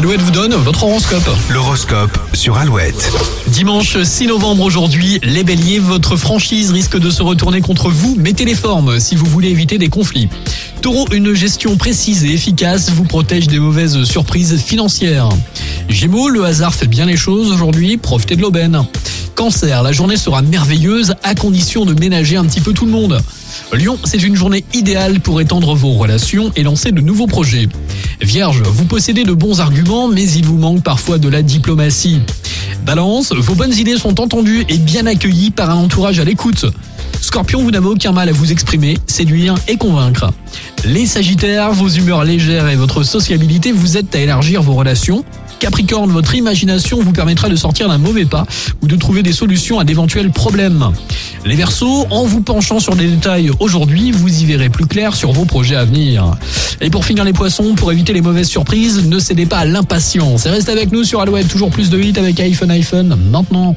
Alouette vous donne votre horoscope. L'horoscope sur Alouette. Dimanche 6 novembre aujourd'hui, les béliers, votre franchise risque de se retourner contre vous. Mettez les formes si vous voulez éviter des conflits. Taureau, une gestion précise et efficace vous protège des mauvaises surprises financières. Gémeaux, le hasard fait bien les choses aujourd'hui, profitez de l'aubaine. Cancer, la journée sera merveilleuse à condition de ménager un petit peu tout le monde. Lion, c'est une journée idéale pour étendre vos relations et lancer de nouveaux projets. Vierge, vous possédez de bons arguments, mais il vous manque parfois de la diplomatie. Balance, vos bonnes idées sont entendues et bien accueillies par un entourage à l'écoute. Scorpion, vous n'avez aucun mal à vous exprimer, séduire et convaincre. Les Sagittaires, vos humeurs légères et votre sociabilité vous aident à élargir vos relations. Capricorne, votre imagination vous permettra de sortir d'un mauvais pas ou de trouver des solutions à d'éventuels problèmes. Les Verseaux, en vous penchant sur des détails aujourd'hui, vous y verrez plus clair sur vos projets à venir. Et pour finir les poissons, pour éviter les mauvaises surprises, ne cédez pas à l'impatience. Et restez avec nous sur Alouette, toujours plus de hits avec iPhone iPhone maintenant.